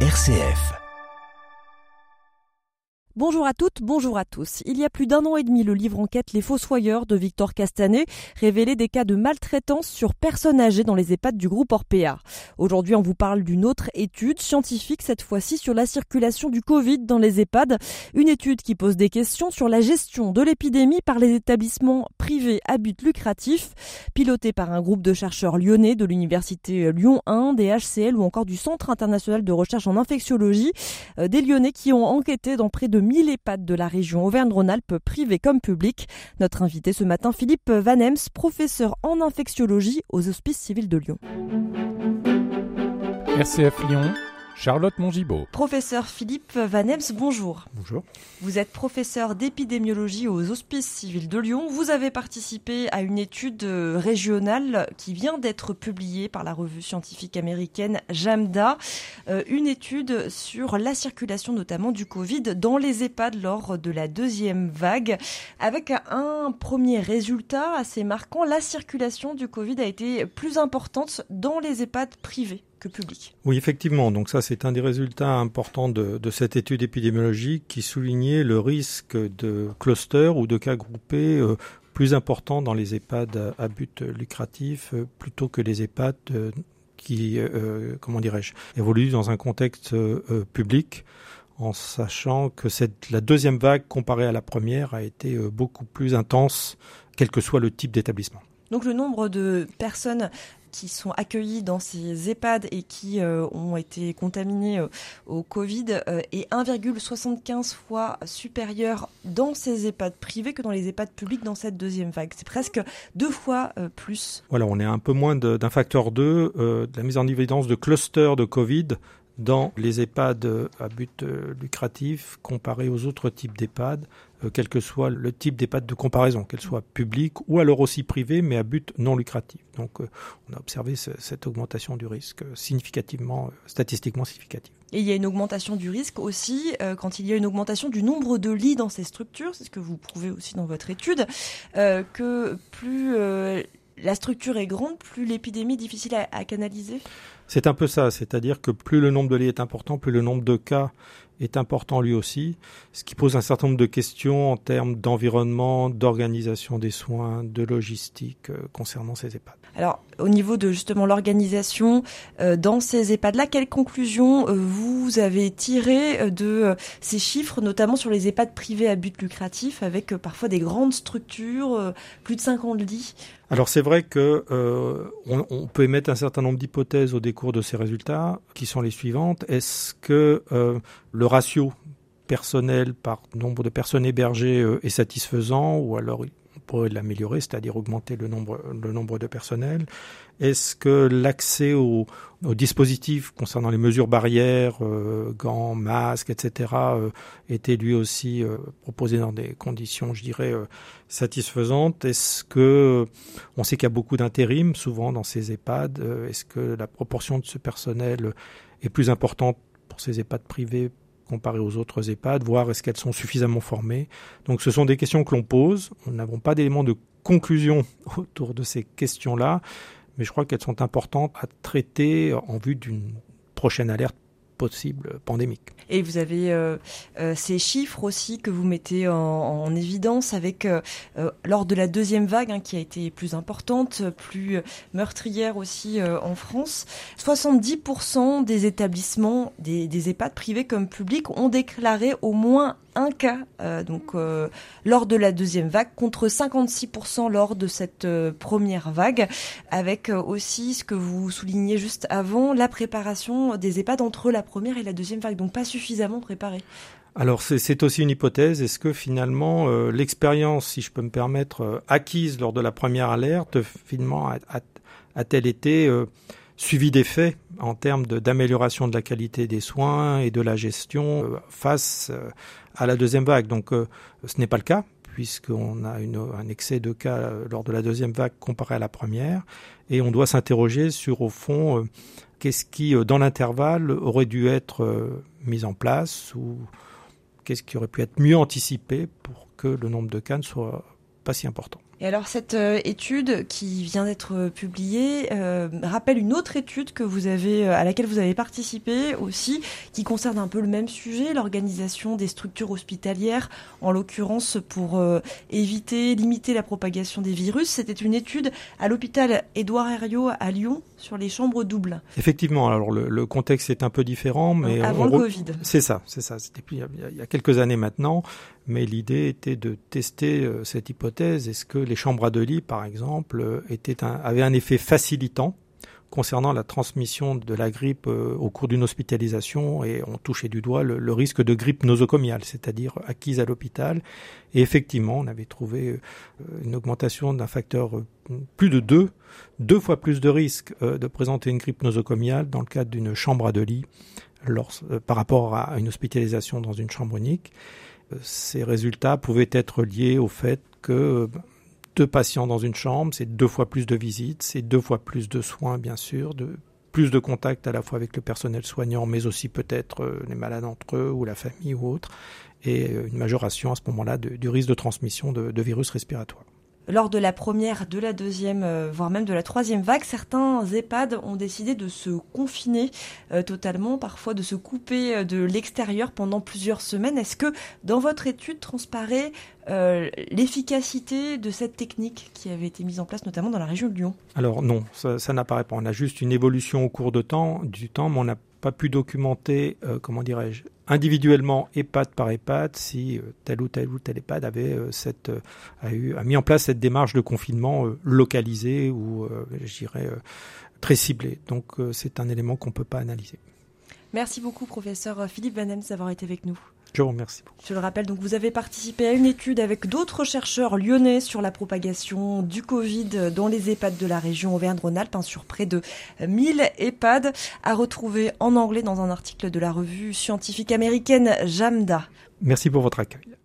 RCF. Bonjour à toutes, bonjour à tous. Il y a plus d'un an et demi, le livre enquête Les Fossoyeurs de Victor Castanet révélait des cas de maltraitance sur personnes âgées dans les EHPAD du groupe Orpea. Aujourd'hui, on vous parle d'une autre étude scientifique, cette fois-ci sur la circulation du Covid dans les EHPAD. Une étude qui pose des questions sur la gestion de l'épidémie par les établissements privés à but lucratif, pilotée par un groupe de chercheurs lyonnais de l'université Lyon 1, des HCL ou encore du Centre international de recherche en infectiologie, euh, des lyonnais qui ont enquêté dans près de 1000 EHPAD de la région Auvergne-Rhône-Alpes, privés comme publics. Notre invité ce matin, Philippe Vanems, professeur en infectiologie aux Hospices civils de Lyon. RCF Lyon, Charlotte Mongibaud. Professeur Philippe Vanems, bonjour. Bonjour. Vous êtes professeur d'épidémiologie aux Hospices civils de Lyon. Vous avez participé à une étude euh, régionale qui vient d'être publiée par la revue scientifique américaine JAMDA. Euh, une étude sur la circulation notamment du Covid dans les EHPAD lors de la deuxième vague. Avec un premier résultat assez marquant, la circulation du Covid a été plus importante dans les EHPAD privés que. Oui, effectivement. Donc ça, c'est un des résultats importants de, de, cette étude épidémiologique qui soulignait le risque de cluster ou de cas groupés euh, plus important dans les EHPAD à but lucratif euh, plutôt que les EHPAD euh, qui, comment dirais-je, évoluent dans un contexte public en sachant que cette, la deuxième vague comparée à la première a été beaucoup plus intense, quel que soit le type d'établissement. Donc le nombre de personnes qui sont accueillis dans ces EHPAD et qui euh, ont été contaminés euh, au Covid euh, est 1,75 fois supérieur dans ces EHPAD privés que dans les EHPAD publics dans cette deuxième vague. C'est presque deux fois plus. Voilà, on est un peu moins d'un facteur 2 euh, de la mise en évidence de clusters de Covid dans les EHPAD à but euh, lucratif comparé aux autres types d'EHPAD, euh, quel que soit le type d'EHPAD de comparaison, qu'elle soit publique ou alors aussi privée, mais à but non lucratif. Donc euh, on a observé ce, cette augmentation du risque significativement, statistiquement significative. Et il y a une augmentation du risque aussi quand il y a une augmentation du nombre de lits dans ces structures, c'est ce que vous prouvez aussi dans votre étude, que plus la structure est grande, plus l'épidémie est difficile à, canaliser? C'est un peu ça, c'est-à-dire que plus le nombre de lits est important, plus le nombre de cas est important lui aussi, ce qui pose un certain nombre de questions en termes d'environnement, d'organisation des soins, de logistique euh, concernant ces EHPAD. Alors, au niveau de justement l'organisation euh, dans ces EHPAD-là, quelles conclusions euh, vous avez tirées de ces chiffres, notamment sur les EHPAD privés à but lucratif, avec parfois des grandes structures, plus de 50 lits? Alors c'est vrai que euh, on, on, peut émettre un certain nombre d'hypothèses au décours de ces résultats, qui sont les suivantes. Est-ce que euh, ratio personnel par nombre de personnes hébergées euh, est satisfaisant ou alors on pourrait l'améliorer, c'est-à-dire augmenter le nombre, de personnel? Est-ce que l'accès aux, dispositifs concernant les mesures barrières, euh, gants, masques, etc., euh, était lui aussi proposé dans des conditions, je dirais, satisfaisantes? Est-ce que on sait qu'il y a beaucoup d'intérim souvent dans ces EHPAD Est-ce que la proportion de ce personnel est plus importante pour ces EHPAD privés comparées aux autres EHPAD, voir est-ce qu'elles sont suffisamment formées. Donc ce sont des questions que l'on pose. Nous n'avons pas d'éléments de conclusion autour de ces questions-là, mais je crois qu'elles sont importantes à traiter en vue d'une prochaine alerte possible pandémique. Et vous avez euh, euh, ces chiffres aussi que vous mettez en, en évidence avec euh, lors de la deuxième vague hein, qui a été plus importante, plus meurtrière aussi en France. 70% des établissements, des, des, EHPAD privés comme publics, ont déclaré au moins un cas donc lors de la deuxième vague contre 56% lors de cette première vague avec aussi ce que vous soulignez juste avant la préparation des EHPAD entre la première et la deuxième vague donc pas suffisamment préparé. Alors c'est aussi une hypothèse. Est-ce que finalement euh, l'expérience, si je peux me permettre, euh, acquise lors de la première alerte, finalement a-t-elle été euh, suivie des en termes d'amélioration de, la qualité des soins et de la gestion face à la deuxième vague? Donc ce n'est pas le cas puisqu'on a un excès de cas euh, lors de la deuxième vague comparé à la première, et on doit s'interroger sur au fond euh, qu'est-ce qui, euh, dans l'intervalle, aurait dû être mis en place ou qu'est-ce qui aurait pu être mieux anticipé pour que le nombre de cas ne soit pas si important. Et alors cette euh, étude qui vient d'être euh, publiée euh, rappelle une autre étude que vous avez à laquelle vous avez participé aussi, qui concerne un peu le même sujet, l'organisation des structures hospitalières, en l'occurrence pour éviter, limiter la propagation des virus. C'était une étude à l'hôpital Édouard Herriot à Lyon sur les chambres doubles. Effectivement, alors le, contexte est un peu différent, mais avant le Covid. C'est ça, c'est ça. C'était il y a quelques années maintenant, mais l'idée était de tester cette hypothèse. Est-ce que les chambres à deux lits, par exemple, euh, avaient un effet facilitant concernant la transmission de la grippe euh, au cours d'une hospitalisation et on touchait du doigt le, risque de grippe nosocomiale, c'est-à-dire acquise à l'hôpital. Et effectivement, on avait trouvé euh, une augmentation d'un facteur plus de deux, deux fois plus de risque de présenter une grippe nosocomiale dans le cadre d'une chambre à deux lits par rapport à une hospitalisation dans une chambre unique. Ces résultats pouvaient être liés au fait que deux patients dans une chambre, c'est deux fois plus de visites, c'est deux fois plus de soins, bien sûr, de plus de contacts à la fois avec le personnel soignant, mais aussi peut-être euh, les malades entre eux ou la famille ou autre, et euh, une majoration à ce moment-là du risque de transmission de virus respiratoires lors de la première, de la deuxième, euh, voire même de la troisième vague, certains EHPAD ont décidé de se confiner euh, totalement, parfois de se couper euh, de l'extérieur pendant plusieurs semaines. Est-ce que dans votre étude transparaît l'efficacité de cette technique qui avait été mise en place notamment dans la région de Lyon? Alors non, ça, n'apparaît pas. On a juste une évolution au cours de temps, du temps, mais on n'a pas pu documenter, comment dirais-je, individuellement, EHPAD par EHPAD, si euh, tel ou tel ou tel EHPAD avait euh, cette, euh, a, eu, a mis en place cette démarche de confinement localisée ou, je dirais, très ciblée. Donc, c'est un élément qu'on ne peut pas analyser. Merci beaucoup, professeur Philippe Van d'avoir été avec nous. Je vous remercie. Je le rappelle, donc vous avez participé à une étude avec d'autres chercheurs lyonnais sur la propagation du Covid dans les EHPAD de la région Auvergne-Rhône-Alpes, hein, sur près de 1000 EHPAD, à retrouver en anglais dans un article de la revue scientifique américaine JAMDA. Merci pour votre accueil.